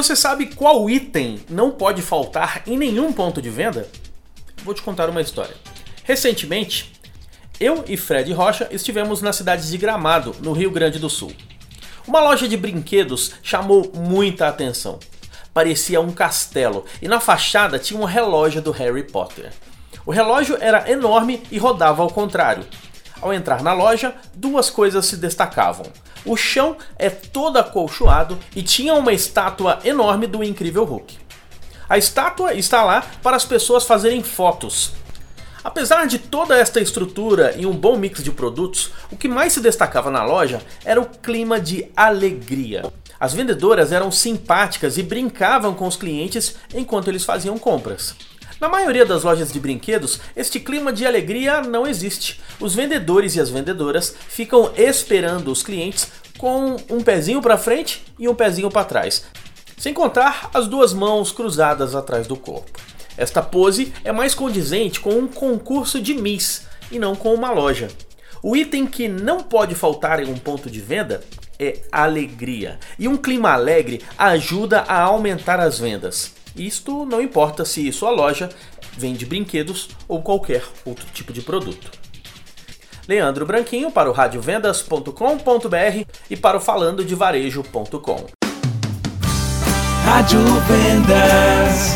Você sabe qual item não pode faltar em nenhum ponto de venda? Vou te contar uma história. Recentemente, eu e Fred Rocha estivemos na cidade de Gramado, no Rio Grande do Sul. Uma loja de brinquedos chamou muita atenção. Parecia um castelo e na fachada tinha um relógio do Harry Potter. O relógio era enorme e rodava ao contrário. Ao entrar na loja, duas coisas se destacavam. O chão é todo acolchoado e tinha uma estátua enorme do incrível Hulk. A estátua está lá para as pessoas fazerem fotos. Apesar de toda esta estrutura e um bom mix de produtos, o que mais se destacava na loja era o clima de alegria. As vendedoras eram simpáticas e brincavam com os clientes enquanto eles faziam compras. Na maioria das lojas de brinquedos, este clima de alegria não existe. Os vendedores e as vendedoras ficam esperando os clientes com um pezinho para frente e um pezinho para trás, sem contar as duas mãos cruzadas atrás do corpo. Esta pose é mais condizente com um concurso de Miss e não com uma loja. O item que não pode faltar em um ponto de venda é alegria. E um clima alegre ajuda a aumentar as vendas. Isto não importa se sua loja vende brinquedos ou qualquer outro tipo de produto. Leandro Branquinho para o radiovendas.com.br e para o falandodevarejo.com. Rádio Vendas.